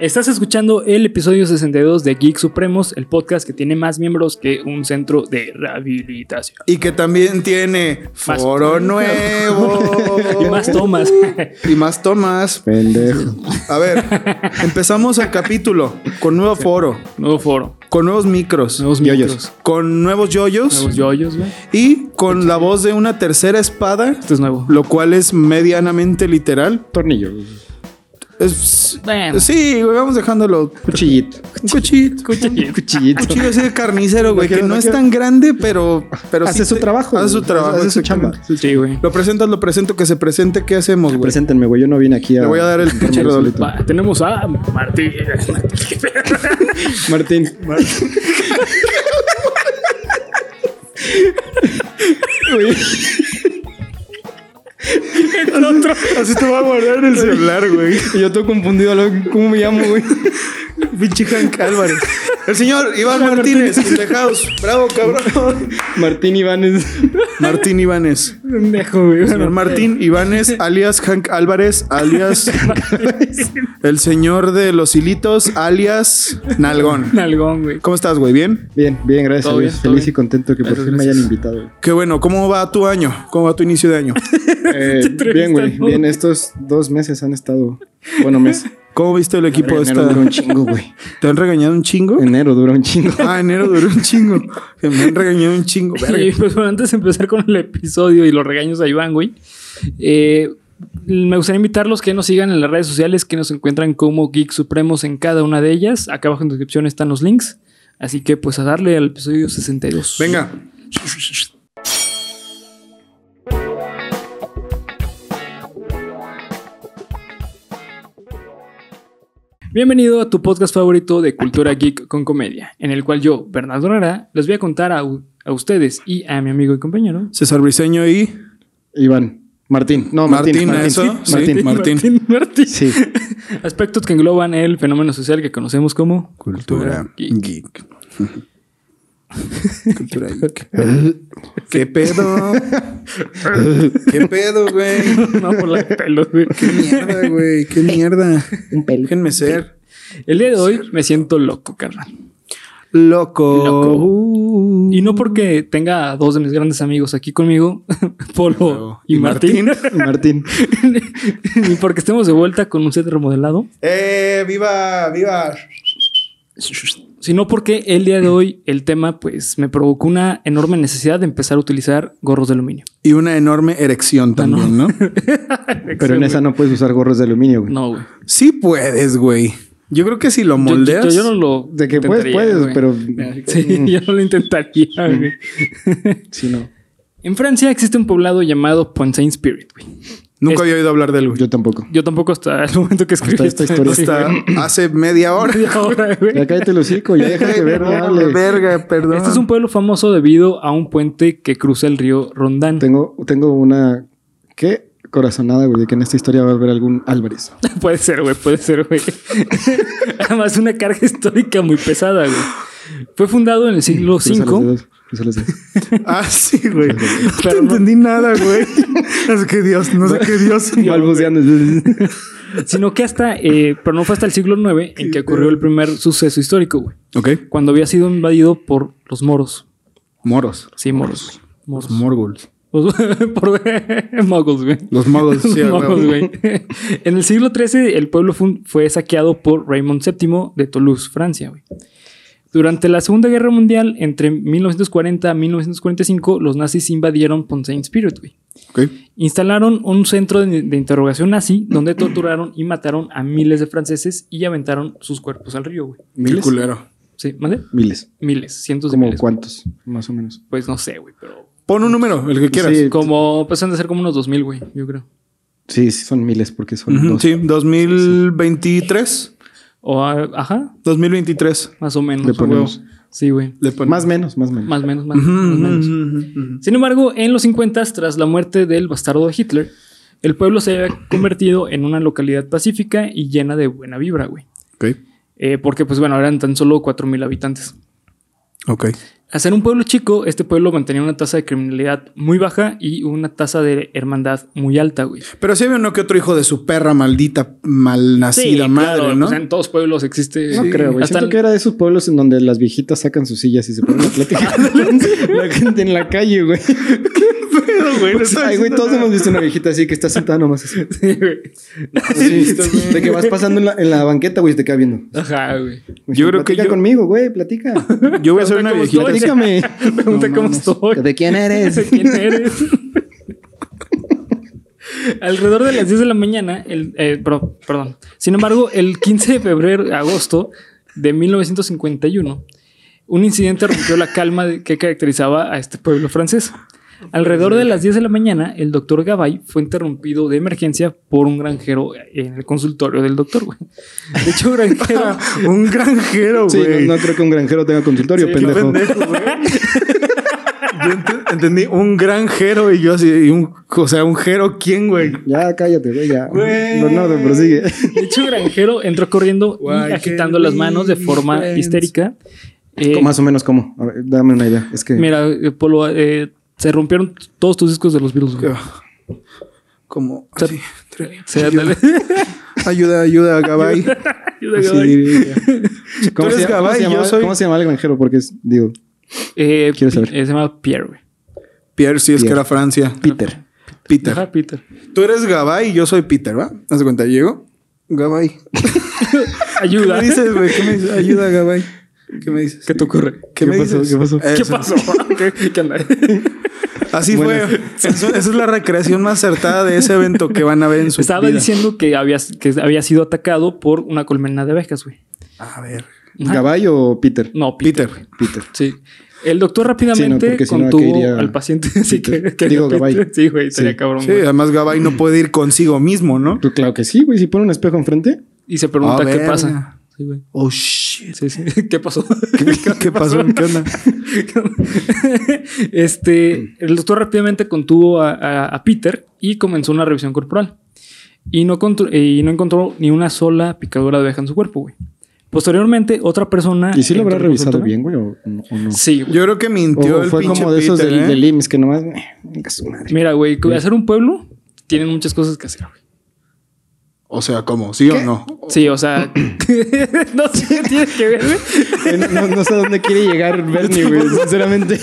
Estás escuchando el episodio 62 de Geek Supremos, el podcast que tiene más miembros que un centro de rehabilitación. Y que también tiene Más- foro nuevo. Y más tomas. Y más tomas. Pendejo. A ver, empezamos el capítulo con nuevo foro, Nuevo foro. con nuevos micros, Nuevos Yoyos. micros. con nuevos yoyos Nuevos yoyos, güey. y con la voz de una tercera espada, Esto es nuevo. lo cual es medianamente literal. Tornillo. Es, Bueno. sí, güey, vamos dejándolo. Cuchillito. Un cuchito. Cuchillito. Cuchillito. Cuchillo así de carnicero, güey, que no es tan grande, pero, pero Hace sí su te- trabajo, Hace su trabajo. Hace su chamba. Sí, güey. Lo presentas, lo presento, que se presente. ¿Qué hacemos, güey? Preséntenme, güey. Yo no vine aquí a. Le voy a dar el pinche redolito. Va, tenemos a Martín. Martín. Güey, El otro. Así te va a guardar en el celular, güey. Yo estoy confundido. ¿Cómo me llamo, güey? Pinche Hank Álvarez. El señor Iván Martínez, house. Bravo, cabrón. Martín Ivánes. Martín Ibáñez. Pendejo, güey. Señor Martín Ibáñez, alias Hank Álvarez, alias el señor de los hilitos, alias Nalgón. Nalgón, güey. ¿Cómo estás, güey? ¿Bien? Bien, bien, gracias Todo bien, todo Feliz bien. y contento que por Gracias, fin me hayan invitado. güey. Qué bueno. ¿Cómo va tu año? ¿Cómo va tu inicio de año? Eh, bien, güey. Bien, estos dos meses han estado. Bueno, mes. ¿Cómo viste el equipo de Enero esta? dura un chingo, güey. ¿Te han regañado un chingo? Enero dura un chingo. Ah, enero duró un chingo. Me han regañado un chingo. Y pues bueno, antes de empezar con el episodio y los regaños a Iván, güey, eh, me gustaría invitarlos que nos sigan en las redes sociales, que nos encuentran como Geek Supremos en cada una de ellas. Acá abajo en la descripción están los links. Así que pues a darle al episodio 62. Venga. Bienvenido a tu podcast favorito de cultura geek con comedia, en el cual yo, Bernardo Herrera, les voy a contar a, a ustedes y a mi amigo y compañero. César Briseño y Iván. Martín. No, Martín. Martín, eso. Sí. Martín. Martín. Martín, Martín. Sí. Aspectos que engloban el fenómeno social que conocemos como Cultura geek. geek. Cultura geek. ¿Qué pedo? ¿Qué pedo, güey? No, por la de pelos, güey. ¿Qué mierda, güey? ¿Qué mierda? Déjenme ser El día de hoy me siento loco, carnal. loco. Loco. Uh. Y no porque tenga a dos de mis grandes amigos aquí conmigo, Polo y, Y Martín, Martín. ni porque estemos de vuelta con un set remodelado, ¡Eh! ¡Viva! ¡Viva! Sino porque el día de hoy el tema pues me provocó una enorme necesidad de empezar a utilizar gorros de aluminio. Y una enorme erección también, ¿no? Pero en esa no puedes usar gorros de aluminio, güey. No, güey. Sí puedes, güey. Yo creo que si lo moldeas. Yo, yo no lo. De que puedes, puedes, güey. pero. Sí, yo no lo intentaría, güey. Sí, no. En Francia existe un poblado llamado Pontaine Spirit, güey. Nunca Es- había oído hablar de él, güey. Yo tampoco. Yo tampoco hasta el momento que escribí Hasta esta historia. Hasta hace media hora. media hora, güey. Ya cállate el hocico, ya deja de ver, dale. verga, perdón. Este es un pueblo famoso debido a un puente que cruza el río Rondán. Tengo, tengo una. ¿Qué? Corazonada, güey, de que en esta historia va a haber algún Álvarez. puede ser, güey, puede ser, güey. Además, una carga histórica muy pesada, güey. Fue fundado en el siglo V. Ah, sí, güey. No te entendí nada, güey. No sé qué Dios, no sé qué Dios. Balbuceando. sino que hasta, eh, pero no fue hasta el siglo IX en que ocurrió el primer suceso histórico, güey. Ok. Cuando había sido invadido por los moros. Moros. Sí, moros. Moros. Morgul. Los- por muggles, güey. Los muggles, sí, Muggles, güey. En el siglo XIII, el pueblo fue, fue saqueado por Raymond VII de Toulouse, Francia, güey. Durante la Segunda Guerra Mundial, entre 1940 a 1945, los nazis invadieron Pontaine Spirit, güey. Ok. Instalaron un centro de, de interrogación nazi donde torturaron y mataron a miles de franceses y aventaron sus cuerpos al río, güey. Qué ¿Miles? culero. Sí, ¿mande? Miles. Miles, cientos de ¿Como miles. cuántos? Más o menos. Pues no sé, güey, pero... Pon un número, el que quieras. Sí. Como, pues han de ser como unos 2000, güey, yo creo. Sí, sí, son miles porque son Ujú, dos. sí, 2023. O, ajá, 2023. más o menos. Le ponemos. Sí, güey. Más menos, más menos. Más o menos, más, menos. Sin embargo, en los 50, tras la muerte del bastardo de Hitler, el pueblo se había convertido en una localidad pacífica y llena de buena vibra, güey. Ok. Eh, porque, pues bueno, eran tan solo 4.000 habitantes. Ok. Al ser un pueblo chico, este pueblo mantenía una tasa de criminalidad muy baja y una tasa de hermandad muy alta, güey. Pero sí había uno que otro hijo de su perra maldita, malnacida madre, claro, ¿no? pues en todos pueblos existe. No Sí. creo, güey. Hasta Siento que era de esos pueblos en donde las viejitas sacan sus sillas y se ponen a platicar la gente en la calle, güey. Güey, Pues, ay, güey, todos nada. hemos visto una viejita así que está sentada nomás así. Sí, güey. Sí, de que vas pasando en la, en la banqueta, güey, y te queda viendo. Ajá, güey. Yo creo que platica yo- conmigo, güey, platica. Yo voy a ser una ¿Cómo viejita. Platícame. Pregunta No cómo mames. estoy. ¿De quién eres? ¿De quién eres? Alrededor de las 10 de la mañana, el, eh, perdón. Sin embargo, el 15 de febrero, agosto de 1951, un incidente rompió la calma que caracterizaba a este pueblo francés. Alrededor de las 10 de la mañana, el doctor Gabay fue interrumpido de emergencia por un granjero en el consultorio del doctor, güey. De hecho, granjero. Un granjero, Sí, güey. no, no creo que un granjero tenga consultorio, Sí, pendejo. pendejo. Yo ent- entendí un granjero y yo así, y un, o sea, un jero, ¿quién, güey? Ya, cállate, güey, ya. Güey. Bernardo, prosigue. De hecho, granjero entró corriendo Why y agitando las manos de forma friends? histérica. Eh, Más o menos, ¿cómo? A ver, dame una idea. Es que... Mira, eh, Polo, eh, se rompieron todos tus discos de los Beatles. güey. Como así. Sí, ayuda, ayuda, ayuda, Gabay. Ayuda, Sí, Gabay. diría. ¿Cómo, eres se, llama- Gabay, cómo se llama, soy- ¿Cómo se llama el granjero? Porque es, digo, Eh, Quiero saber. eh, se llama Pierre, güey. Pierre, sí, es que era Francia. Peter. Peter. Ajá, Peter. Tú eres Gabay y yo soy Peter, ¿va? ¿Haz de cuenta? Llego. Gabay. ¿Qué Ayuda. me dices, güey? ¿Qué me dices? Ayuda, Gabay. ¿Qué me dices? ¿Qué te ocurre? ¿Qué, ¿Qué me pasó? dices? ¿Qué pasó? ¿Qué pasó? ¿Qué, qué anda? Así Bueno. fue. Eso- esa es la recreación más acertada de ese evento que van a ver en su Estaba vida. diciendo que había, que había sido atacado por una colmena de abejas, güey. A ver. ¿Gabay o Peter? No, Peter. Peter. Peter. Sí. El doctor Sí, no, rápidamente porque si no, contuvo al paciente. Sí, que, Peter. que Digo, Peter. Gabay. Sí, güey, estaría Sí. cabrón. Sí, güey. además Gabay no puede ir consigo mismo, ¿no? Pues claro que sí, güey. Si pone un espejo enfrente. Y se pregunta qué pasa. Sí, güey. Oh, shit. Sí, sí. ¿Qué pasó? ¿Qué pasó? ¿Qué onda? este, el doctor rápidamente contuvo a, a- a Peter y comenzó una revisión corporal. Y no, y no encontró ni una sola picadura de abeja en su cuerpo, güey. Posteriormente, otra persona. ¿Y si lo habrá revisado bien, güey? ¿O, o no? Sí, güey. Yo creo que mintió O el fue pinche como de esos Peter, del, ¿eh? del IMSS que nomás. eh, venga su madre. Mira, güey, hacer un pueblo tienen muchas cosas que hacer, güey. O sea, ¿cómo? ¿Sí o no? Sí, o sea, no sé qué tiene que ver, güey. Eh, No, no sé a dónde quiere llegar Bernie, güey, sinceramente.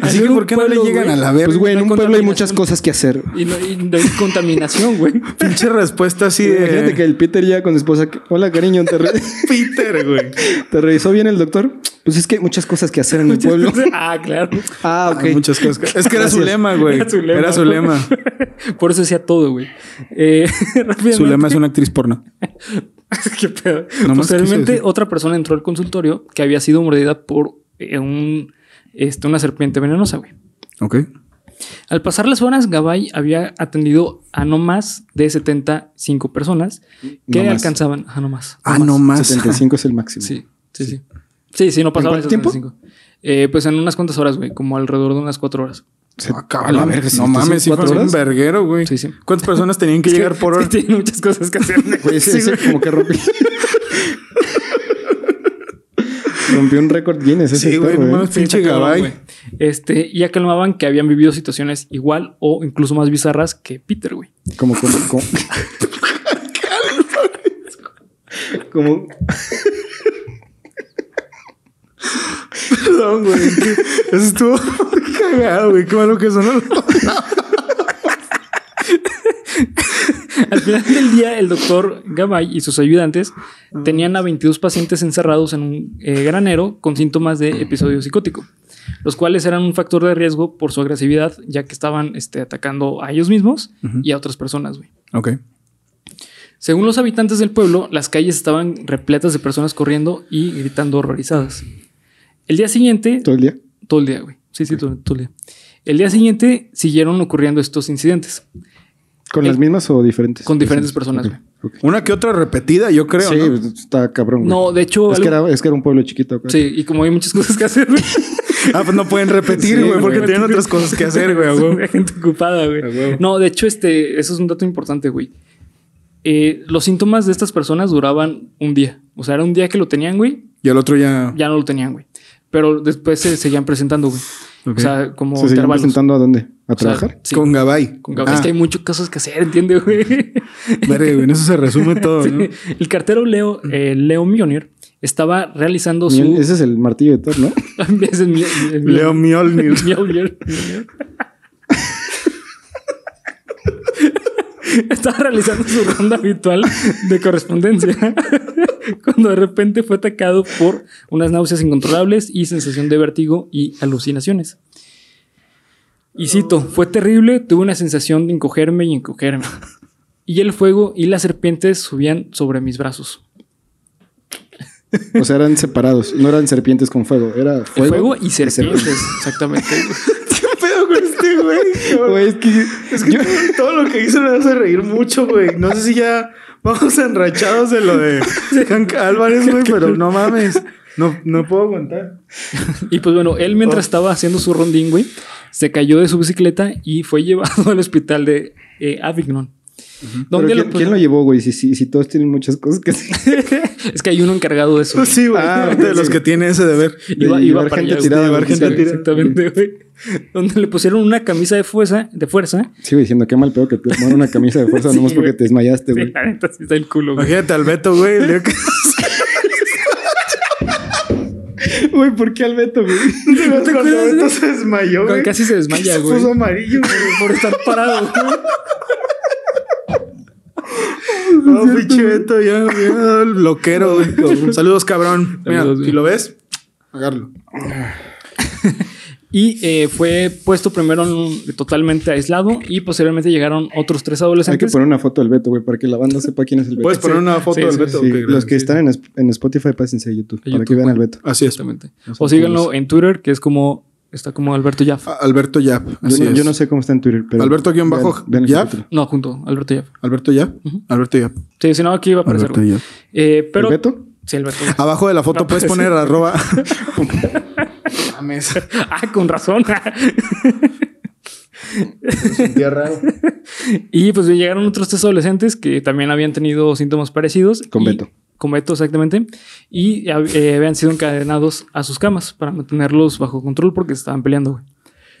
Así que, ¿por qué no le llegan güey. a la verga? Pues, güey, en no un pueblo hay muchas cosas que hacer. Y no, y no hay contaminación, güey. Pinche respuesta así de... Imagínate que el Peter ya con su esposa. Hola, cariño, ¿te, re- Peter, güey. ¿te revisó bien el doctor? Pues es que hay muchas cosas que hacer en el pueblo. Ah, claro. Ah, ok. Hay muchas cosas. Es que era su lema, güey. Era su lema. Era su lema. Por eso decía todo, güey. Eh, Su lema es una actriz porno. Qué pedo. Nomás Posteriormente, otra persona entró al consultorio que había sido mordida por eh, un, este, una serpiente venenosa, güey. Ok. Al pasar las horas, Gabay había atendido a no más de 75 personas que No alcanzaban. Ah, no más. Ah, no más. 75 es el máximo. Sí, sí, sí. Sí, sí, no pasaba cuánto de tiempo? 75. Eh, pues en unas cuantas horas, güey, como alrededor de unas cuatro horas. Se- Ah, a cabrón. la verga, no en mames, sí fue un verguero, güey. Sí, sí. ¿Cuántas personas tenían que Es llegar por es hora? que tiene muchas cosas que hacer. Güey, Sí, como que rompió. rompió un récord Guinness ese Sí, güey, no Pinche Gabay. Este, y aclamaban que habían vivido situaciones igual o incluso más bizarras que Peter, güey. Como, como. como Perdón, güey. Eso estuvo cagado, güey. Qué malo que sonó. Al final del día, el doctor Gabay y sus ayudantes tenían a 22 pacientes encerrados en un eh, granero con síntomas de episodio psicótico, los cuales eran un factor de riesgo por su agresividad, ya que estaban este, atacando a ellos mismos y a otras personas, güey. Ok. Según los habitantes del pueblo, las calles estaban repletas de personas corriendo y gritando horrorizadas. El día siguiente, todo el día. todo el día, güey. Sí, sí, todo, todo el día. El día siguiente siguieron ocurriendo estos incidentes ¿Con las mismas o diferentes? con diferentes personas, Ok, güey. ok. Una que otra repetida, yo creo. sí, ¿no? está cabrón. güey. No, de hecho, es, que era, es que era un pueblo chiquito. güey. Sí, y como hay muchas cosas que hacer, güey. Ah, pues no pueden repetir, Sí, güey, porque güey. tienen otras cosas que hacer, güey. gente ocupada, güey. No, de hecho, este, eso es un dato importante, güey. Eh, los síntomas de estas personas duraban un día. O sea, era un día que lo tenían, güey. Y el otro ya. Ya no lo tenían, güey. Pero después se seguían presentando, güey. Ok. O sea, como ¿Se intervalos. presentando a dónde? ¿A O sea, trabajar? sí, Con Gabay. con Gabay. Es Ah, que hay muchas cosas que hacer, ¿entiendes, güey? verga, güey, en eso se resume todo, ¿no? Sí. El cartero Leo, eh, Leo Mionier estaba realizando su... Ese es el martillo de Thor, ¿no? Ese es mi- el- el- Leo Mjolnir. Mjolnir. Estaba realizando su ronda habitual de correspondencia cuando de repente fue atacado por unas náuseas incontrolables y sensación de vértigo y alucinaciones. Y cito, fue terrible, tuve una sensación de encogerme y encogerme. Y el fuego y las serpientes subían sobre mis brazos. O sea, eran separados. No eran serpientes con fuego. Era fuego, Fuego, y serpientes, exactamente. ¿Qué pedo con este güey? Güey, es que, Es que todo lo que hizo me hace reír mucho, güey. No sé si ya vamos enrachados de lo de Hank Álvarez, güey, pero no mames. No, no puedo aguantar. Y pues bueno, él mientras estaba haciendo su rondín, güey, se cayó de su bicicleta y fue llevado al hospital de eh, Avignon. ¿Pero Donde ¿quién, lo- quién lo llevó, güey? Si, si, si todos tienen muchas cosas que hacer. es que hay uno encargado de eso. Sí, güey. Ah, de los sí. que tiene ese deber. Iba, de iba llevar para gente allá, tirada llevar gente Sí, tirada. Exactamente, güey. Donde le pusieron una camisa de fuerza, de fuerza. Sigo diciendo, qué mal pedo que te pongan una camisa de fuerza Sí, nomás porque te desmayaste, Sí, güey. la neta sí está el culo, güey. Imagínate al Beto, güey. Güey, ¿por qué al Beto, güey? Cuando acuerdas, Beto se desmayó, güey. Casi se desmaya, Se güey. puso amarillo, güey. Por estar parado, güey. No, pinche Beto, ya, ya, el bloquero, güey. Saludos, cabrón. Mira, Saludos, si lo ves, agarlo. Y eh, fue puesto primero en un- totalmente aislado y posteriormente llegaron otros tres Hay que adolescentes. poner una foto del Beto, güey, para que la banda sepa quién es el Beto. ¿Puedes poner una foto Sí, del sí, Beto? Sí, los que están en, Spotify, pásense a YouTube, A para que vean al. Beto. Así es. Exactamente. O síganlo en Twitter, que es como está como Alberto Jaff. A- Alberto Yap. Yo, Así no- es. yo no sé cómo está en Twitter, pero. Alberto guion bajo Yap. No, junto, Alberto Jaff. Alberto Yap. Alberto Yap. Sí, si no, aquí iba a aparecer. Alberto. Yap. Eh, pero, ¿El Beto? Sí, Alberto. Abajo de la foto No, puedes pues, poner sí. arroba. Mames. ah, con razón. Sentía raro. y pues llegaron otros tres adolescentes que también habían tenido síntomas parecidos. Con y- Beto. Beto, exactamente. Y eh, habían sido encadenados a sus camas para mantenerlos bajo control porque se estaban peleando, güey.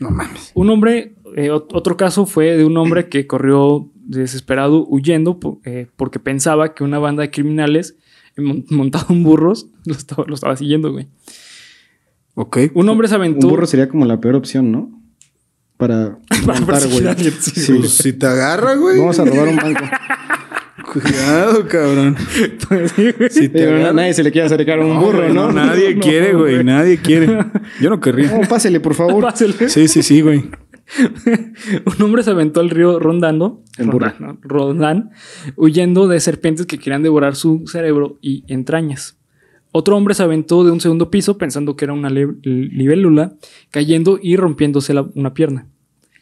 No mames. Un hombre, eh, ot- otro caso fue de un hombre que corrió desesperado huyendo eh, porque pensaba que una banda de criminales mon- montado en burros lo estaba, lo estaba siguiendo, güey. Ok. Un hombre se Un aventó. burro sería como la peor opción, ¿no? Para Para montar, güey. sí, Sí. Pues si te agarra, güey. Vamos a robar un banco. Cuidado, cabrón. Pues. Si te agarra. nadie se le quiere acercar a un No, burro, güey, ¿no? nadie No, quiere, güey. Nadie quiere. Yo no querría. No, pásele, por favor. Pásele. Sí, sí, sí, güey. Un hombre se aventó al río rondando, burro. Rondán, ¿no? Rondán, huyendo de serpientes que querían devorar su cerebro y entrañas. Otro hombre se aventó de un segundo piso pensando que era una libélula, cayendo y rompiéndose la- una pierna.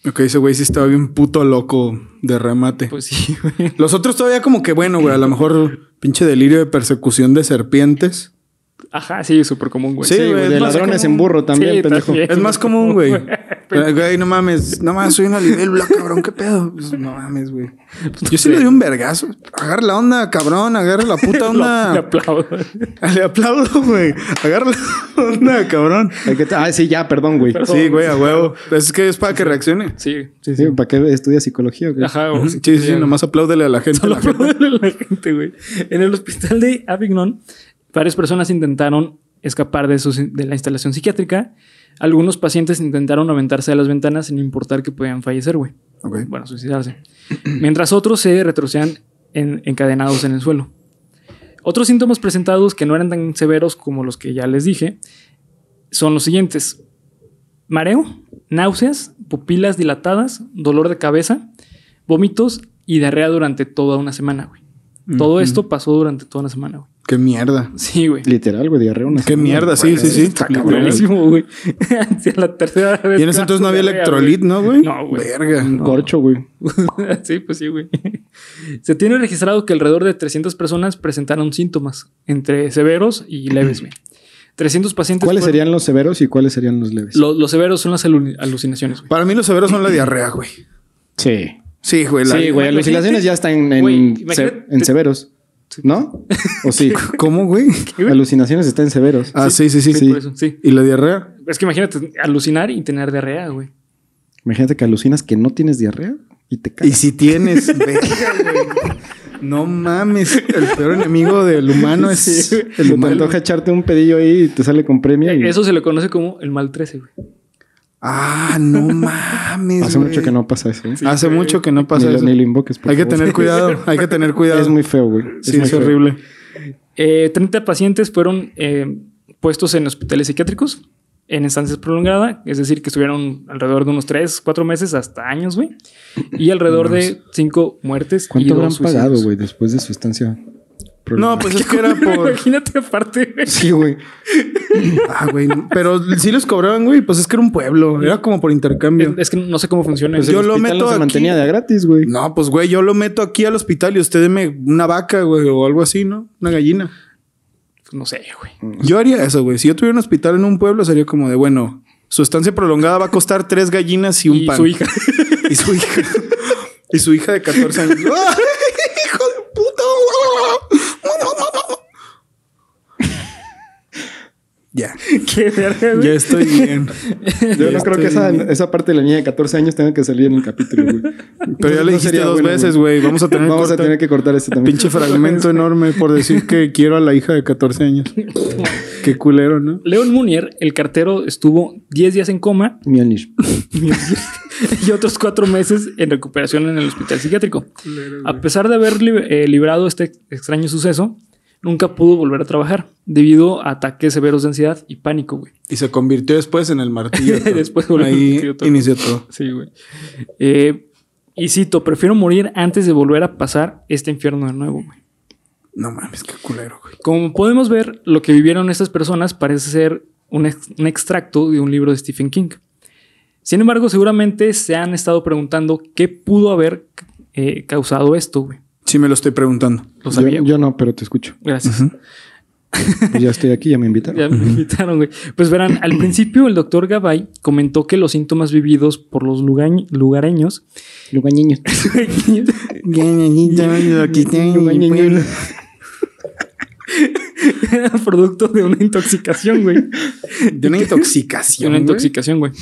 Ok, ese güey sí estaba bien puto loco de remate. Pues sí, güey. Los otros todavía como que bueno, güey. A lo mejor pinche delirio de persecución de serpientes. Ajá, sí, súper común, güey. Sí, Sí, güey, de ladrones común. en burro también, Sí, pendejo. también. Es más común, güey. Pero- Güey, no mames. No mames, soy una libélula, cabrón. ¿Qué pedo? Pues, no mames, güey. Yo sí le doy un vergazo. Agarra la onda, cabrón. Agarra la puta onda. le aplaudo. Le aplaudo, güey. Agarra la onda, cabrón. Que- Ah, sí, ya, perdón, güey. Perdón. Sí, güey, a huevo. Es que es para que reaccione. Sí, sí, sí. ¿Para qué estudias psicología? güey? Ajá, o- Sí, sí, sí, nomás apláudele a la gente. Solo apláudele a la gente, güey. En el hospital de Avignon, varias personas intentaron escapar de, su- de la instalación psiquiátrica. Algunos pacientes intentaron aventarse a las ventanas sin importar que podían fallecer, güey. Bueno, suicidarse. Mientras otros se retrocedían en- encadenados en el suelo. Otros síntomas presentados que no eran tan severos como los que ya les dije son los siguientes. Mareo, náuseas, pupilas dilatadas, dolor de cabeza, vómitos y diarrea durante toda una semana, güey. Todo esto pasó durante toda una semana, güey. Qué mierda. Sí, güey. Literal, güey, diarrea una Qué mierda, sí, sí, sí. Está cabronísimo, güey. Sí, la tercera vez. Y en ese entonces no había electrolit, ¿no, güey? No, güey. Verga. Un corcho, güey. sí, pues sí, güey. Se tiene registrado que alrededor de 300 personas presentaron síntomas, entre severos y leves, güey. 300 pacientes. ¿Cuáles fueron- serían los severos y cuáles serían los leves? Lo- los severos son las alu- alucinaciones, güey. Para mí los severos son la diarrea, güey. Sí. Sí, güey. la- Sí, güey, alucinaciones ya están en, Güey, en, imagínate- se- en severos. ¿No? ¿O sí? ¿Cómo, güey? Alucinaciones están severos. Ah, sí, sí, sí, Sí, sí. por eso, sí. ¿Y la diarrea? Es que imagínate alucinar y tener diarrea, güey. Imagínate que alucinas que no tienes diarrea y te Y cagas. si tienes, verga, güey. No mames, el peor enemigo del humano es el Se te humano. antoja echarte un pedillo ahí y te sale con premio. y- Eso se le conoce como el mal 13, güey. Ah, no mames. Hace mucho que no pasa eso. ¿eh? Hace mucho que no pasa eso. ni lo invoques. por Hay que tener cuidado, hay que tener cuidado. Es muy feo, güey. sí, es horrible. Eh, 30 pacientes fueron eh, puestos en hospitales psiquiátricos en estancias prolongadas, es decir, que estuvieron alrededor de unos 3, 4 meses hasta años, güey. Y alrededor de 5 muertes. y ¿Cuánto dos habrán pagado, güey, después de su estancia? No, pues es que era por. Imagínate aparte, güey. Sí, güey. Ah, güey. Pero sí les cobraban, güey. Pues es que era un pueblo. Era como por intercambio. Es que no sé cómo funciona. Pues Yo el lo meto no se aquí. mantenía de gratis, güey. No, pues güey, yo lo meto aquí al hospital y usted deme una vaca, güey, o algo así, ¿no? Una gallina. No sé, güey. Yo haría eso, güey. Si yo tuviera un hospital en un pueblo, sería como de, bueno, su estancia prolongada va a costar tres gallinas y un Y pan. su hija. Y su hija. y su hija de 14 años. ¡Ah, ¡Hijo de puta! Ya. Qué verga, güey. Ya estoy bien. Yo no creo que esa, esa parte de la niña de 14 años tenga que salir en el capítulo, güey. Pero ya No le dijiste dos bueno, veces, güey. Vamos a tener que Vamos a tener que cortar este también. Pinche fragmento enorme por decir que quiero a la hija de 14 años. Qué culero, ¿no? Leon Munier, el cartero, estuvo 10 días en coma Mjolnir. y otros 4 meses en recuperación en el hospital psiquiátrico. A pesar de haber li- eh, librado este extraño suceso, nunca pudo volver a trabajar debido a ataques severos de ansiedad y pánico, güey. Y se convirtió después en el martillo. Después volvió Ahí todo. inició todo. Sí, güey. Eh, y cito, prefiero morir antes de volver a pasar este infierno de nuevo, güey. No mames, qué culero, güey. Como podemos ver, lo que vivieron estas personas parece ser un, ex- un extracto de un libro de Stephen King. Sin embargo, seguramente se han estado preguntando qué pudo haber eh, causado esto, güey. Sí me lo estoy preguntando. Lo sabía. Yo, no, pero te escucho. Gracias. Pues ya estoy aquí, ya me invitaron. Ya me invitaron, güey. Pues verán, al principio el doctor Gabay comentó que los síntomas vividos por los lugañ- lugareños Lugañeños. eran producto de una intoxicación, güey. De una De intoxicación. una güey. intoxicación, güey.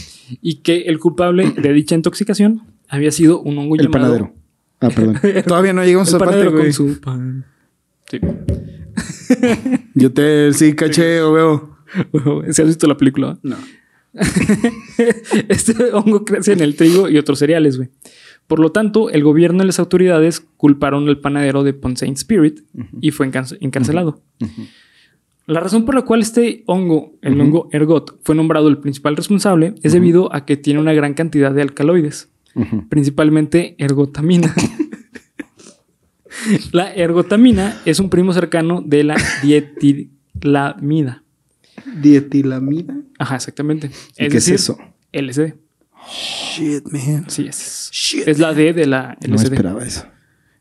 Y que el culpable de dicha intoxicación había sido un hongo El llamado... panadero. Ah, perdón. Todavía no llegamos a El esa parte, panadero güey. con su pan. Sí. Yo te sí caché o veo. ¿Se has visto la película? No. este hongo crece en el trigo y otros cereales, güey. Por lo tanto, el gobierno y las autoridades culparon al panadero de Ponsaint Spirit y fue encarcelado. La razón por la cual este hongo, el hongo ergot, fue nombrado el principal responsable es debido a que tiene una gran cantidad de alcaloides, Principalmente ergotamina. la ergotamina es un primo cercano de la dietilamida. Dietilamida. Ajá, exactamente. ¿Y Es qué es eso? LSD. Shit, man. Sí, es. Shit. Es la D de la No LSD. esperaba eso.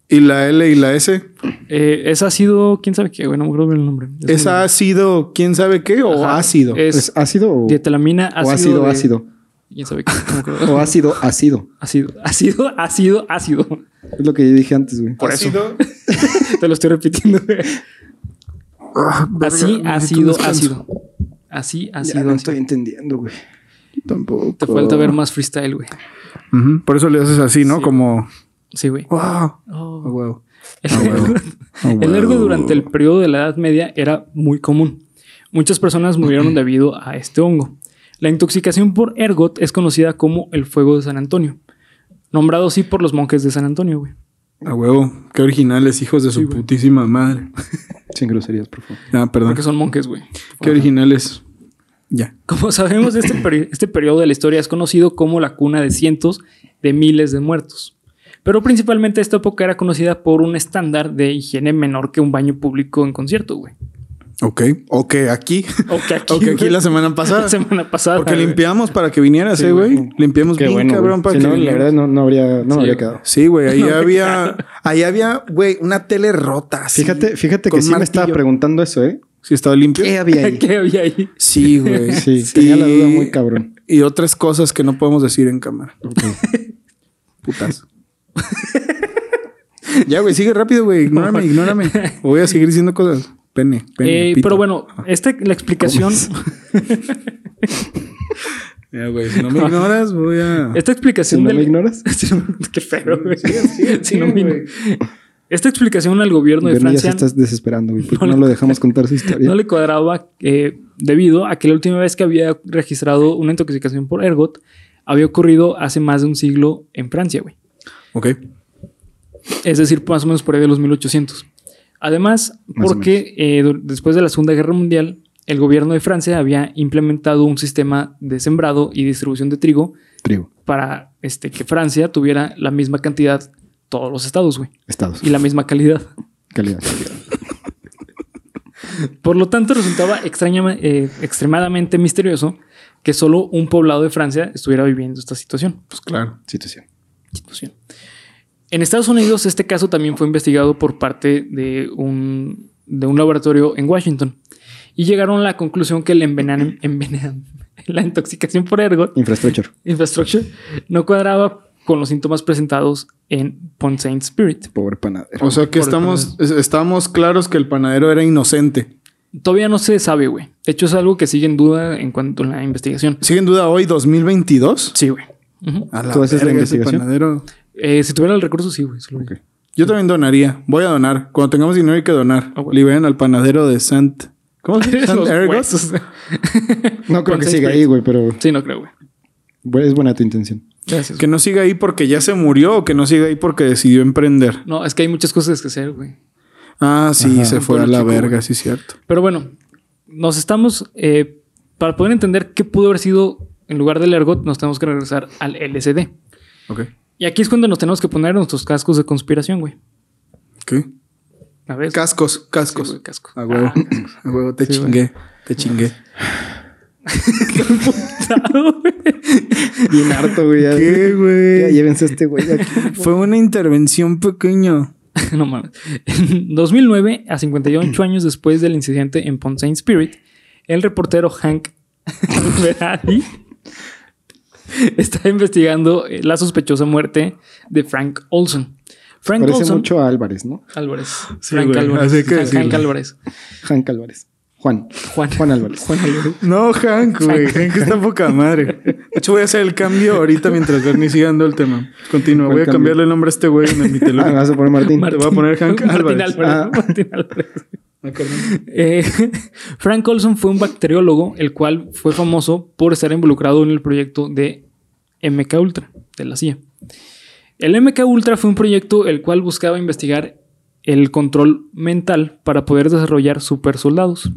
¿Y la L y la S? Eh, es ácido, quién sabe qué, güey, no me acuerdo bien el nombre. ¿Es ácido quién sabe qué o Ajá. ácido? Es, ¿Es ácido o, dietilamina, o ácido, de- ácido? ¿Quién sabe qué? O ácido, ácido. ácido, ácido, ácido, ácido. Es lo que yo dije antes, güey. Por eso. Ácido. Te lo estoy repitiendo, güey. Ah, Así, necesito un ácido. Así, Ya ácido, no estoy entendiendo, güey. Tampoco. Te falta ver más freestyle, güey. Por eso le haces así, ¿no? Sí. Como. Sí, güey. Wow. Oh. Oh, wow. El, ergo huevo. durante el periodo de la Edad Media era muy común. Muchas personas murieron debido a este hongo. La intoxicación por ergot es conocida como el fuego de San Antonio, nombrado así por los monjes de San Antonio, güey. A huevo. Qué originales, hijos de su Sí, putísima madre. Sin groserías, por favor. Ah, perdón. Porque son monjes, güey. Qué originales. Ya. Como sabemos, este, peri- este periodo de la historia es conocido como la cuna de cientos de miles de muertos. Pero principalmente esta época era conocida por un estándar de higiene menor que un baño público en concierto, güey. Ok. Ok, aquí. O que aquí, Ok, aquí la semana pasada. la semana pasada. Porque limpiamos para que vinieras, Sí, eh, güey. güey. Limpiamos Qué bien, bueno, cabrón, güey. para Si que no, la verdad no, no habría, no me Sí, habría quedado. Sí, güey. Ahí había, ahí había, güey, una tele rota. así, Fíjate, fíjate que sí me estaba preguntando eso, ¿eh? Sí, estaba limpio. ¿Qué había ahí? ¿Qué había ahí? Sí, güey. Sí, tenía la duda muy cabrón. Y otras cosas que no podemos decir en cámara. Ok. Putas. Ya, güey, sigue rápido, güey. Ignórame, ignórame. Voy a seguir diciendo cosas. Pene, pene. Eh, pito. pero bueno, esta, la explicación, Ya, güey, si no me ignoras, voy a. esta Si explicación no del- me ignoras, Si no- Qué feo, güey. Si no me-. Esta explicación al gobierno de Bernie ya se Francia estás desesperando, güey. ¿Por qué No no, le- lo dejamos contar su historia? no le cuadraba eh, debido a que la última vez que había registrado una intoxicación por ergot había ocurrido hace más de un siglo en Francia, güey. Ok. Es decir, más o menos por ahí de los 1800. Además, Más porque eh, después de la Segunda Guerra Mundial, el gobierno de Francia había implementado un sistema de sembrado y distribución de trigo Trigo. para este, que Francia tuviera la misma cantidad todos los estados, güey, Estados. y la misma calidad. Calidad, calidad. Por lo tanto, resultaba extraña- eh, extremadamente misterioso que solo un poblado de Francia estuviera viviendo esta situación. Pues claro. Situación. situación. En Estados Unidos, este caso también fue investigado por parte de un, de un laboratorio en Washington y llegaron a la conclusión que el envenan- envenan- la intoxicación por ergot Infrastructure. infrastructure no cuadraba con los síntomas presentados en Pont Saint Spirit. Pobre panadero. O sea que estamos, es- estamos claros que el panadero era inocente. Todavía no se sabe, güey. De hecho, es algo que sigue en duda en cuanto a la investigación. ¿Sigue en duda hoy, 2022? Sí, güey. A la ¿Tú haces la investigación? panadero. Eh, si tuviera el recurso, sí, güey. Yo también donaría. Voy a donar. Cuando tengamos dinero hay que donar. Bueno. Liberen al panadero de Sant... ¿Cómo se llama? Sant huesos. no creo que siga ahí, güey, pero Sí, no creo, güey. es buena tu intención. Gracias. Que no siga ahí porque ya se murió o que no siga ahí porque decidió emprender. No, es que hay muchas cosas que hacer, güey. Ah, sí, Ajá. se fue a la chico, verga, güey. sí, cierto. Pero bueno, nos estamos. eh, para poder entender qué pudo haber sido en lugar del ergot, nos tenemos que regresar al LSD. Ok. Y aquí es cuando nos tenemos que poner nuestros cascos de conspiración, güey. ¿Qué? A ver. Cascos, Sí, cascos. güey, casco. A huevo. Ah, cascos. A huevo, te Sí, chingué. Te chingué. Bien harto, güey. Ya, ¿Qué, Ya güey? llévense a este güey aquí. Fue una intervención pequeña. no mames. En 2009, a 58 años después del incidente en Pont Saint Spirit, el reportero Hank Alberadi está investigando eh, la sospechosa muerte de Frank Olson. Frank Parece Olson. mucho a Álvarez, ¿no? Álvarez. Sí, Frank güey, Álvarez. así que Hank, decirlo. Hank Álvarez. Hank Álvarez. Juan. Juan. Juan Álvarez. Juan Álvarez. No, Hank, güey. Hank está poca madre. De hecho, voy a hacer el cambio ahorita mientras Bernie siga dando el tema. Continúa. ¿Cuál Voy a cambiarle el nombre a este güey en mi Ah, teléfono. vas a poner Martín. Te voy a poner Hank Martín Álvarez. Álvarez. Ah. Martín Álvarez. Ah. Eh, Frank Olson fue un bacteriólogo, el cual fue famoso por estar involucrado en el proyecto de MK Ultra de la CIA. El MK Ultra fue un proyecto el cual buscaba investigar el control mental para poder desarrollar super soldados.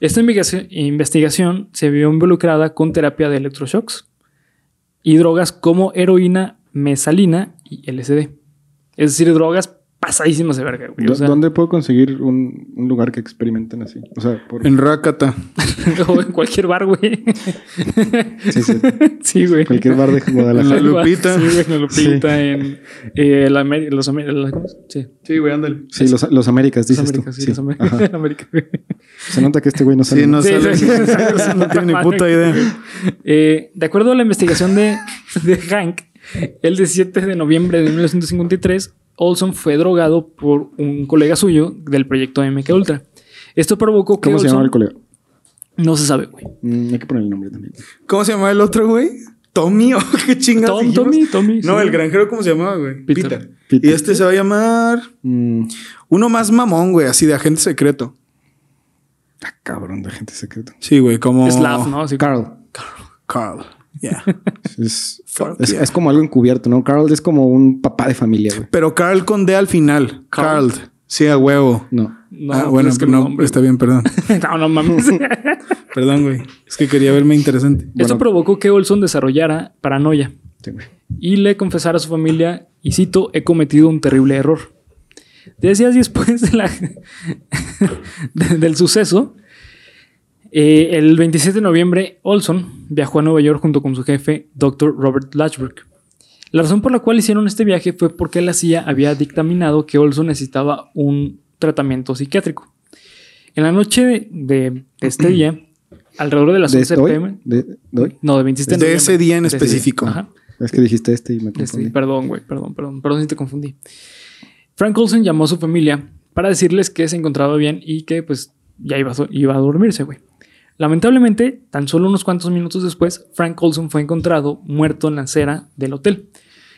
Esta investigación se vio involucrada con terapia de electroshocks y drogas como heroína, mesalina y LSD. Es decir, drogas pasadísimas de verga. güey. O ¿Dó- sea, ¿Dónde puedo conseguir un, un lugar que experimenten así? O sea, por... En Rakata. o en cualquier bar, güey. Sí, sí. Sí, güey. Cualquier bar de Guadalajara. En la Lupita. Sí, güey, en la Lupita, en eh, la Ameri- los Ameri- la- ¿cómo es? Sí. Sí, güey, ándale. Sí, los, los Américas, Los dices Américas, tú. sí, Sí. los Américas. Ajá. América, güey. Se nota que este güey no sabe. Sí, no Sí, sabe. sí, sí. no tiene ni puta idea. Eh, de acuerdo a la investigación de, de Hank, el 17 de noviembre de 1953, Olson fue drogado por un colega suyo del proyecto MK Ultra. Esto provocó que ¿Cómo se llamaba el colega? No se sabe, güey. Mm, hay que poner el nombre también. ¿Cómo se llamaba el otro, güey? Tommy, ¿o qué chingados Tom? Tommy, Tommy. No, sí. el granjero, ¿cómo se llamaba, güey? Peter. Peter. Peter. Y este se va a llamar Mm, uno más mamón, güey, así de agente secreto. ah, cabrón de gente secreta. Sí, güey, como Slav, ¿no? Así como- Carl. Carl. Yeah. Es, es, yeah. es como algo encubierto, ¿no? Carl es como un papá de familia, güey. Pero Carl con D al final. Carl. Carl. Sí, a huevo. No. No, ah, bueno, es que no, nombre- está bien, perdón. no, no mames. Perdón, güey. Es que quería verme interesante. Esto Bueno. provocó que Olson desarrollara paranoia Sí, güey. y le confesara a su familia, y cito, he cometido un terrible error. Diez días después de la- de- del suceso, eh, el 27 de noviembre, Olson viajó a Nueva York junto con su jefe, Dr. Robert Lashbrook. La razón por la cual hicieron este viaje fue porque la CIA había dictaminado que Olson necesitaba un tratamiento psiquiátrico. En la noche de, de este día, alrededor de las ¿De 11 hoy? pm, ¿De, de hoy? no, de 27 de De ese día en De día. específico. Ajá. Es que dijiste este y me Este, confundí. perdón, güey, perdón, perdón, perdón si te confundí. Frank Olsen llamó a su familia para decirles que se encontraba bien y que pues ya iba a, iba a dormirse, güey. Lamentablemente, tan solo unos cuantos minutos después, Frank Olsen fue encontrado muerto en la acera del hotel.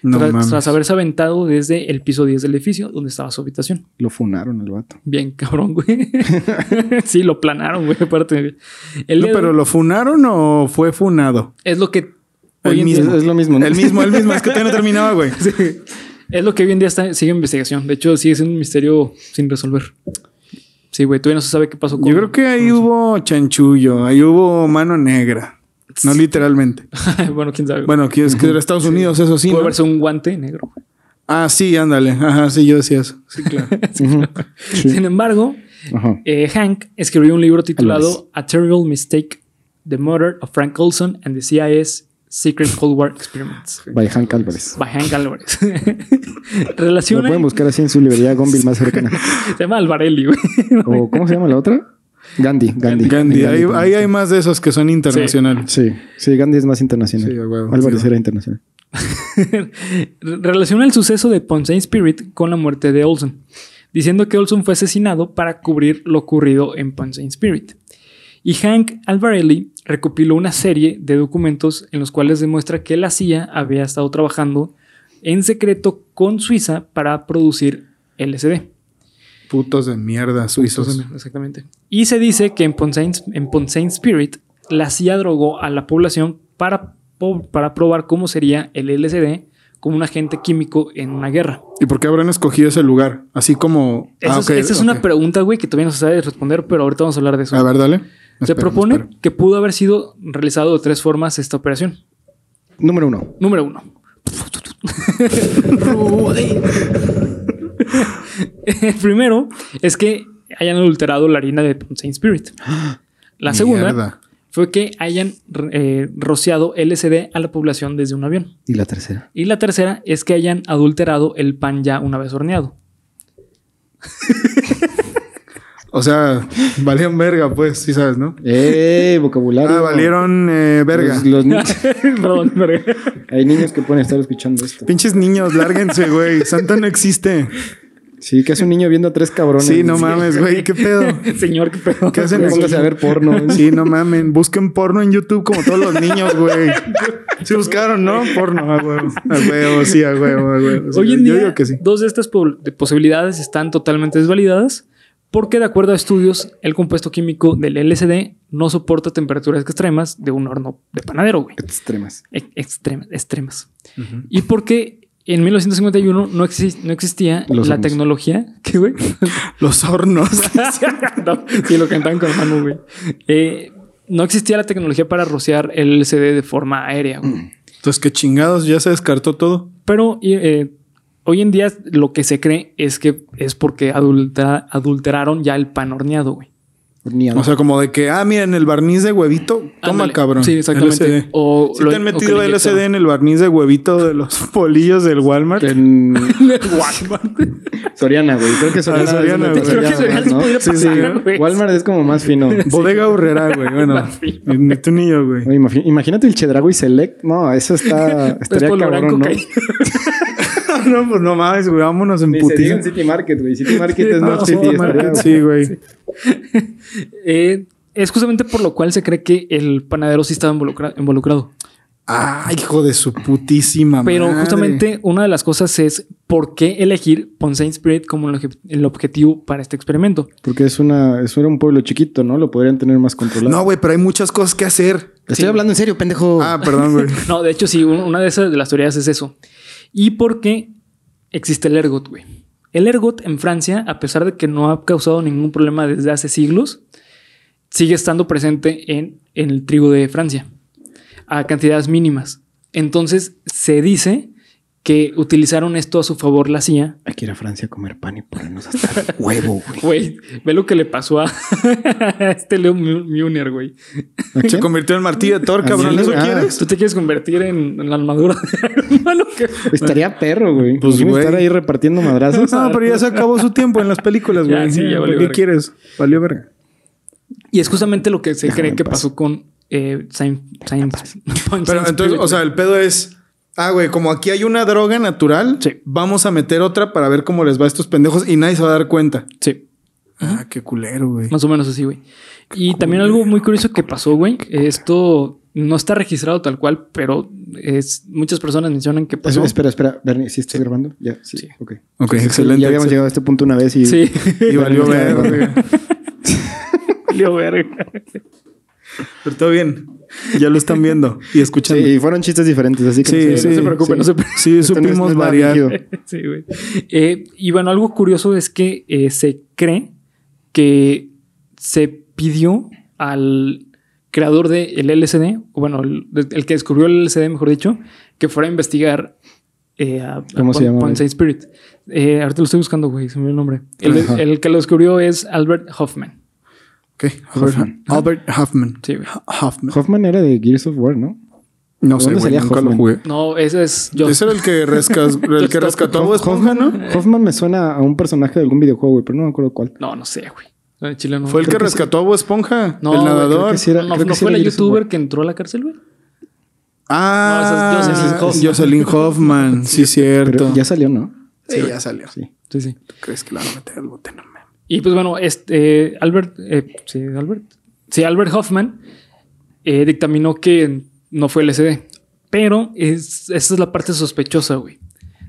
No tras, mames. tras haberse aventado desde el piso 10 del edificio donde estaba su habitación. Lo funaron al vato. Bien cabrón, güey. sí, lo planaron, güey. Aparte, el No, dedo pero ¿lo funaron o fue funado? es lo que El hoy en mismo. día Es, es lo mismo, ¿no? El mismo, el mismo. Es que todavía no terminaba, güey. Sí. Es lo que hoy en día está, sigue en investigación. De hecho, sigue siendo un misterio sin resolver. Sí, güey, todavía no se sabe qué pasó con. Yo creo que ahí hubo chanchullo, ahí hubo mano negra. No literalmente. bueno, quién sabe. Bueno, que es que era Estados Unidos, eso sí. puede ¿no? verse un guante negro. güey. Ah, sí, ándale. Ajá, sí, yo decía eso. Sí, claro. Sí. Sin embargo, eh, Hank escribió un libro titulado. A Terrible Mistake: The Murder of Frank Olson and the CIA's Secret Cold War Experiments. By Hank Álvarez. By Hank Álvarez. Lo Relaciona. pueden buscar así en su librería Gonville más cercana. Se llama Alvarelli, güey. ¿O cómo se llama la otra? Gandhi. Gandhi. Gandhi, ahí, hay más de esos que son internacionales. Sí, sí, Gandhi es más internacional. Sí, huevo. Álvarez Sí. era internacional. Relaciona el suceso de Ponce Spirit con la muerte de Olson, diciendo que Olson fue asesinado para cubrir lo ocurrido en Ponce Spirit. Y Hank Alvarelli recopiló una serie de documentos en los cuales demuestra que la CIA había estado trabajando en secreto con Suiza para producir LSD. Putos de mierda, suizos. Exactamente. Y se dice que en Ponce, en Ponce Spirit la CIA drogó a la población para, para probar cómo sería el LSD como un agente químico en una guerra. ¿Y por qué habrán escogido ese lugar? Así como. Esa Ah, esa es una pregunta, güey, que todavía no se sabe responder, pero ahorita vamos a hablar de eso. A ver, dale. Se propone que pudo haber sido realizado de tres formas esta operación. Número uno. Número uno. El primero es que hayan adulterado la harina de Ponce Spirit. La segunda Mierda. fue que hayan eh, rociado LSD a la población desde un avión. Y la tercera. Y la tercera es que hayan adulterado el pan ya una vez horneado. O sea, valieron verga, pues, sí sabes, ¿no? ¡Eh! Vocabulario. Ah, valieron eh, verga. Los, los ni- Perdón, verga. hay niños que pueden estar escuchando esto. Pinches niños, lárguense, güey. Santa no existe. Sí, que hace un niño viendo a tres cabrones. Sí, no mames, güey. ¿Qué pedo? Señor, qué pedo. ¿Qué hacen? Póngase a ver porno. Sí, no mamen. Busquen porno en YouTube como todos los niños, güey. Sí buscaron, ¿no? Porno, a huevo. A huevo, sí, a huevo, a huevo. Sí, Hoy en yo día, digo que sí. dos de estas po- de posibilidades están totalmente desvalidadas porque, de acuerdo a estudios, el compuesto químico del LSD no soporta temperaturas extremas de un horno de panadero, güey. Extremas. Ex- extremas, extremas. Y porque en 1951 no, exis- no existía Los la hornos. tecnología. ¿Qué, güey? Los hornos. No, sí, lo cantaban con mano, güey. Eh, no existía la tecnología para rociar el LSD de forma aérea, güey. Entonces, qué chingados, ya se descartó todo. Pero eh, hoy en día lo que se cree es que es porque adultera- adulteraron ya el pan horneado, güey. Horneado. O sea, como de que, ah, miren, el barniz de huevito, toma Ándale. cabrón. Sí, exactamente. LSD. O ¿Sí lo- te han metido LSD en el barniz de huevito de los polillos del Walmart? en Walmart. Soriana, güey. Creo que Soriana. Ah, Soriana, güey. Creo que Soriana Soriana sí Sí, sí, pasar, ¿no? güey. Walmart es como más fino. Bodega Urrera, güey. Bueno, ni tú ni yo, güey. Imagínate el Chedraui Select. No, eso está. Estaría Polvorán cabrón, ¿no? no, pues no mames, güey. Vámonos en se diga putiza. en City Market, güey. City Market es No, más City Market, sí, güey. Eh, es justamente por lo cual se cree que el panadero sí estaba involucra- involucrado. Ah, hijo de su putísima Pero madre. justamente una de las cosas es por qué elegir Ponce Spirit como el, obje- el objetivo para este experimento. Porque es una, eso era un pueblo chiquito, ¿no? Lo podrían tener más controlado. No, güey, pero hay muchas cosas que hacer. Estoy hablando en serio, pendejo. Ah, perdón, güey. No, de hecho, sí, un- una de esas de las teorías es eso. Y porque existe el ergot, güey. El ergot en Francia, a pesar de que no ha causado ningún problema desde hace siglos, sigue estando presente en, en el trigo de Francia a cantidades mínimas. Entonces se dice que utilizaron esto a su favor la CIA. Hay que ir a Francia a comer pan y ponernos hasta el huevo, güey. Güey, ve lo que le pasó a este Leo Munier, güey. ¿A Se convirtió en martillo de Thor, ¿Ah, cabrón. ¿Eso Ah. quieres? ¿Tú te quieres convertir en, en la armadura de Iron Man o qué? Estaría perro, güey. Pues, güey. estar ahí repartiendo madrazos. No, pero ya se acabó su tiempo en las películas, güey. sí, ya ¿Por valió ¿Qué verga. quieres? Valió verga. Y es justamente lo que se Déjame cree que paz. pasó con eh, Point Pero entonces, o sea, el pedo es Ah, güey, como aquí hay una droga natural, Sí. vamos a meter otra para ver cómo les va a estos pendejos y nadie se va a dar cuenta. Sí. Ah, qué culero, güey. Más o menos así, güey. Y también algo muy curioso que pasó, güey. Esto no está registrado tal cual, pero es, muchas personas mencionan que pasó. Espera, espera, Bernie, ¿sí estás grabando? Ya, sí. Sí. Ok. Ok, Sí, excelente. Ya habíamos llegado a este punto una vez y. Sí. Y valió verga. Valió verga. Pero todo bien. Ya lo están viendo y escuchando. Sí, y fueron chistes diferentes, así que Sí, no sí. no se preocupe, no se preocupe. Sí, supimos variar. Sí, güey. Eh, y bueno, algo curioso es que eh, se cree que se pidió al creador del LSD, o bueno, el, el que descubrió el LSD, mejor dicho, que fuera a investigar eh, a, a ¿Cómo se Pon- llama, Ponce güey? Spirit. Eh, ahorita lo estoy buscando, güey, se me olvidó el nombre. El, el que lo descubrió es Albert Hoffman. Ok, Hoffman. Albert Hoffman. Sí, güey. Hoffman. Hoffman era de Gears of War, ¿no? No sé, ¿Dónde güey, salía nunca lo Hoffman? jugué. No, ese es John. Ese era el que, rescas- el que rescató a Bob Esponja, ¿no? Hoffman me suena a un personaje de algún videojuego, güey, pero no me acuerdo cuál. No, no sé, güey. En Chile no. Fue el que Creo que sí. rescató a Bob Esponja, No, el nadador. creo que sí era- no, creo que no sí fue la youtuber que entró a la cárcel, güey. Ah, No, esa es Jocelyn Hoffman. Jocelyn Hoffman, sí, cierto. Pero ya salió, ¿no? Sí, ya salió. Sí. Sí, sí. ¿Crees que la van a meter al bote? No. Y pues bueno, este Albert, eh, sí, Albert, sí, Albert Hoffman eh, dictaminó que no fue LSD, pero es, esa es la parte sospechosa, güey.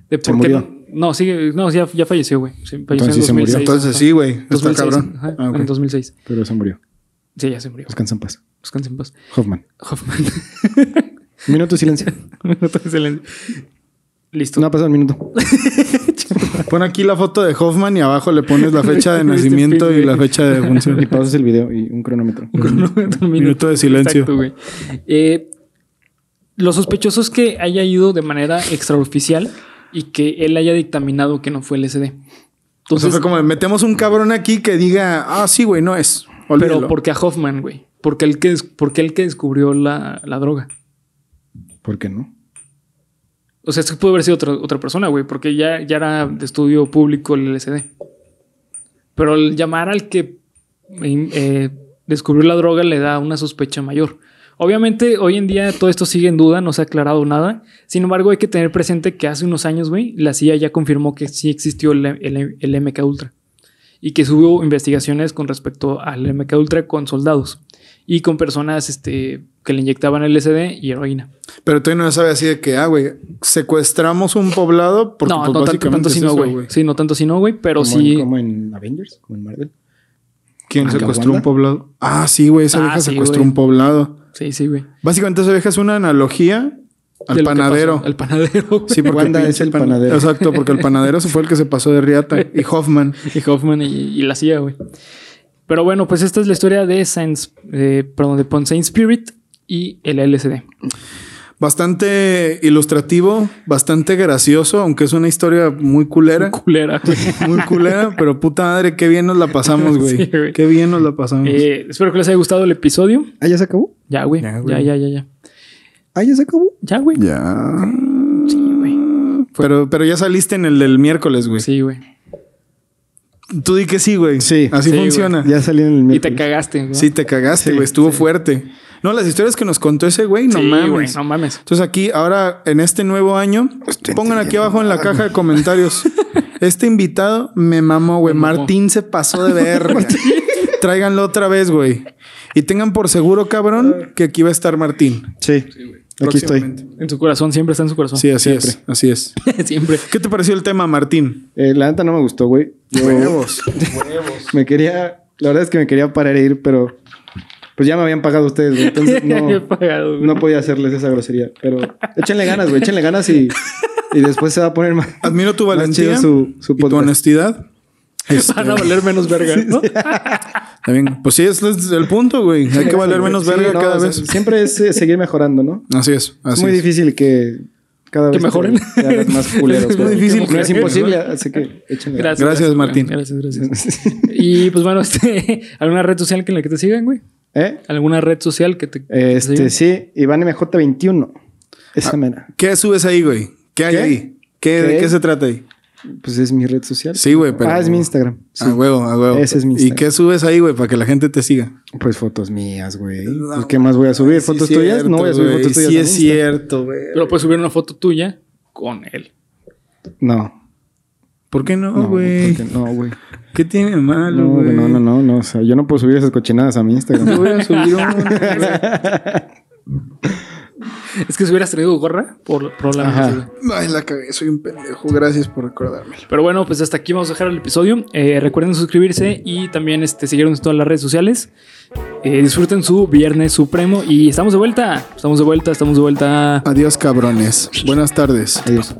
De por Se qué murió. no, sigue, no, ya, ya falleció, güey. Sí, falleció Entonces sí se murió. Entonces sí, güey. Está 2006, cabrón. ajá, Ah, ok. En 2006. Pero se murió. Sí, ya se murió. Descansa en paz. Descansa en paz. Hoffman. Hoffman. Minuto de silencio. Excelente. Listo. No ha pasado el minuto. Pon aquí la foto de Hoffman y abajo le pones la fecha de nacimiento y la fecha de Y función. pausas el video y un cronómetro. Un Minuto de silencio. Exacto, güey. Eh, lo sospechoso es que haya ido de manera extraoficial y que él haya dictaminado que no fue. O sea, Entonces, fue como metemos un cabrón aquí que diga, ah, sí, güey, no es. Olvídalo. pero porque a Hoffman, güey. Porque él que, porque él que descubrió la, la droga. ¿Por qué no? O sea, esto puede haber sido otra, otra persona, güey, porque ya, ya era de estudio público el LSD. Pero el llamar al que eh, descubrió la droga le da una sospecha mayor. Obviamente, hoy en día todo esto sigue en duda, no se ha aclarado nada. Sin embargo, hay que tener presente que hace unos años, güey, la CIA ya confirmó que sí existió el, el- el MK Ultra y que hubo investigaciones con respecto al MK Ultra con soldados y con personas este, que le inyectaban LSD y heroína. Pero todavía no sabe así de que, ah, güey, secuestramos un poblado porque no, pues, no tanto, tanto es si no, eso, güey. Sí, no tanto si no, güey, pero como sí. En, como en Avengers, como en Marvel. ¿Quién ¿Ah, secuestró Wanda? un poblado? Ah, sí, güey, esa Ah, vieja sí, secuestró un poblado. Sí, sí, güey. Básicamente esa vieja es una analogía al panadero. El panadero. güey. Sí, porque Wanda es el pan- panadero. Exacto, porque el panadero se fue el que se pasó de riata. Y Hoffman. Y Hoffman y, y la CIA, güey. Pero bueno, pues esta es la historia de Science, eh, perdón, de Ponce Spirit y el LSD. Bastante ilustrativo, bastante gracioso, aunque es una historia muy culera. Culera, güey. Muy culera, pero puta madre, qué bien nos la pasamos, güey. Sí, güey. qué bien nos la pasamos. Eh, espero que les haya gustado el episodio. ¿Ah, ya se acabó? Ya, güey. Ya, Ya, güey. ya, ya, ya. ¿Ah, ya se acabó? Ya, güey. ya. Sí, güey. Pero, pero ya saliste en el del miércoles, güey. Sí, güey. Tú di que sí, güey. Sí. Así Sí, funciona. Ya salí en el Y te cagaste, güey. Sí, te cagaste, güey. Estuvo fuerte. No, las historias que nos contó ese güey, no Sí, mames. güey, no mames. Entonces aquí, ahora, en este nuevo año, pongan aquí abajo en la caja de comentarios. Este invitado me mamó, güey. Me mamó. Martín se pasó de verga. Tráiganlo otra vez, güey. Y tengan por seguro, cabrón, que aquí va a estar Martín. Sí. Aquí estoy. Próximamente. En su corazón, siempre está en su corazón. Sí, así Siempre. es. Así es. siempre. ¿Qué te pareció el tema, Martín? Eh, la neta no me gustó, güey. Yo Huevos. me quería... La verdad es que me quería parar e ir, pero... Pues ya me habían pagado ustedes, güey. Entonces no, pagado, güey. no podía hacerles esa grosería. Pero échenle ganas, güey. Échenle ganas y... Y después se va a poner más... Admiro tu valentía su, su y tu honestidad. Este, Van a valer menos verga, ¿no? bien. Pues sí, ese es el punto, güey. Hay que valer menos Sí, verga no, cada o sea, vez. Siempre es eh, seguir mejorando, ¿no? Así es. Es muy es. difícil que cada Que vez mejoren. te- te más culeros. Es muy difícil No es que- imposible, así que échenle ganas. Gracias, Martín. Gracias, gracias. y pues bueno, este, ¿alguna red social en la que te sigan, güey? ¿Eh? ¿Alguna red social que te, que te Este, sigan? sí, Iván MJ21. Ah. Esa mera. ¿Qué subes ahí, güey? ¿Qué hay ¿Qué? ahí? ¿Qué, ¿De ¿Qué? qué se trata ahí? Pues es mi red social. Sí, güey, pero. Ah, es mi Instagram. Sí. A huevo, a huevo. Ese es mi ¿Y Instagram. qué subes ahí, güey, para que la gente te siga? Pues fotos mías, güey. No, Pues, ¿Qué más voy a subir? Sí, ¿Fotos cierto, tuyas? No voy a subir fotos tuyas. Sí, es cierto, güey. Pero puedes subir una foto tuya con él. No. ¿Por qué no, No, güey? porque no, güey. ¿Qué tiene de malo, No, güey? no, no, no, no. O sea, yo no puedo subir esas cochinadas a mi Instagram. voy a subir un... Es que si hubieras traído gorra, por, probablemente. Ay, la cagué, soy un pendejo. Gracias por recordarme. Pero bueno, pues hasta aquí vamos a dejar el episodio. Eh, recuerden suscribirse y también este, seguirnos en todas las redes sociales. Eh, disfruten su Viernes Supremo y estamos de vuelta. Estamos de vuelta, estamos de vuelta. Adiós, cabrones. Buenas tardes. Adiós.